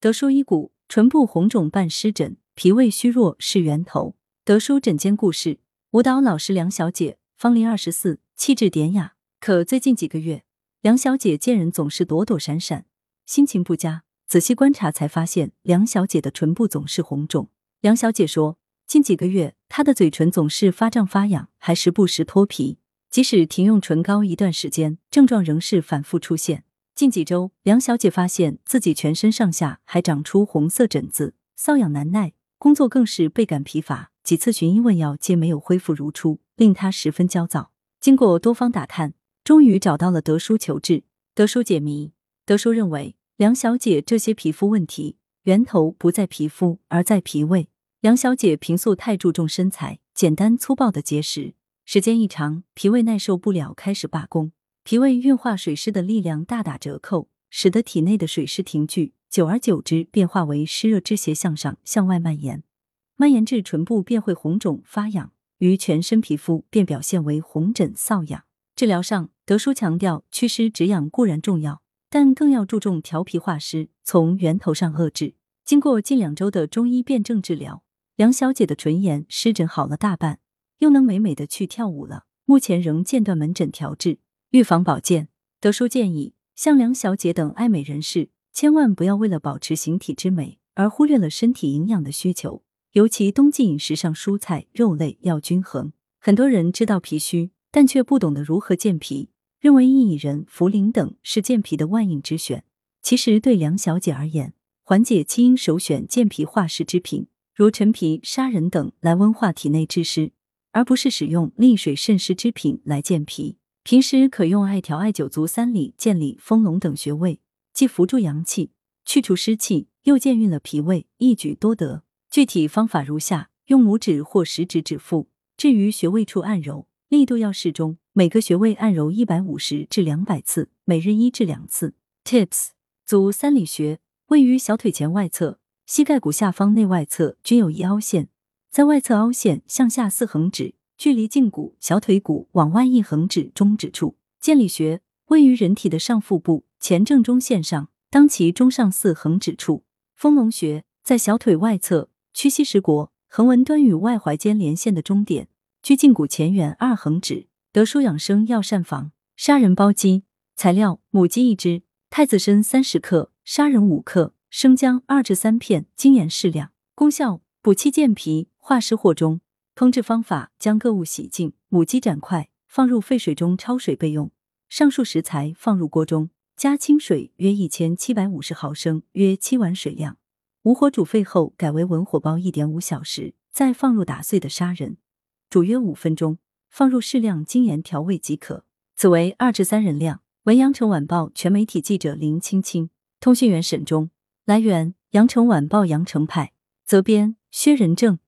德叔医骨，唇部红肿伴湿疹，脾胃虚弱是源头。德叔诊间故事：舞蹈老师梁小姐，芳龄二十四，气质典雅。可最近几个月，梁小姐见人总是躲躲闪闪，心情不佳。仔细观察才发现，梁小姐的唇部总是红肿。梁小姐说，近几个月她的嘴唇总是发胀发痒，还时不时脱皮。即使停用唇膏一段时间，症状仍是反复出现。近几周，梁小姐发现自己全身上下还长出红色疹子，瘙痒难耐，工作更是倍感疲乏。几次寻医问药皆没有恢复如初，令她十分焦躁。经过多方打探，终于找到了德叔求治。德叔解谜：德叔认为，梁小姐这些皮肤问题源头不在皮肤，而在脾胃。梁小姐平素太注重身材，简单粗暴的节食，时间一长，脾胃耐受不了，开始罢工。脾胃运化水湿的力量大打折扣，使得体内的水湿停聚，久而久之变化为湿热之邪向上向外蔓延，蔓延至唇部便会红肿发痒，于全身皮肤便表现为红疹瘙痒。治疗上，德叔强调祛湿止痒固然重要，但更要注重调脾化湿，从源头上遏制。经过近两周的中医辩证治疗，梁小姐的唇炎湿疹好了大半，又能美美的去跳舞了。目前仍间断门诊调治。预防保健，德叔建议，像梁小姐等爱美人士，千万不要为了保持形体之美而忽略了身体营养的需求。尤其冬季饮食上，蔬菜肉类要均衡。很多人知道脾虚，但却不懂得如何健脾，认为薏苡仁、茯苓等是健脾的万应之选。其实对梁小姐而言，缓解期应首选健脾化湿之品，如陈皮、砂仁等来温化体内之湿，而不是使用利水渗湿之品来健脾。平时可用艾条、艾灸足三里、健里、丰隆等穴位，既扶助阳气，去除湿气，又健运了脾胃，一举多得。具体方法如下：用拇指或食指指腹，置于穴位处按揉，力度要适中，每个穴位按揉一百五十至两百次，每日一至两次。Tips：足三里穴位于小腿前外侧，膝盖骨下方内外侧均有一凹陷，在外侧凹陷向下四横指。距离胫骨、小腿骨往外一横指中指处，健里穴位于人体的上腹部前正中线上，当其中上四横指处。丰隆穴在小腿外侧屈膝石国横纹端与外踝间连线的中点，距胫骨前缘二横指。德舒养生药膳房砂仁煲鸡，材料母鸡一只，太子参三十克，砂仁五克，生姜二至三片，精盐适量。功效补气健脾，化湿和中。烹制方法：将各物洗净，母鸡斩块，放入沸水中焯水备用。上述食材放入锅中，加清水约一千七百五十毫升，约七碗水量。无火煮沸后，改为文火煲一点五小时，再放入打碎的砂仁，煮约五分钟，放入适量精盐调味即可。此为二至三人量。文阳城晚报全媒体记者林青青，通讯员沈忠。来源：阳城晚报阳城派，责编：薛仁正。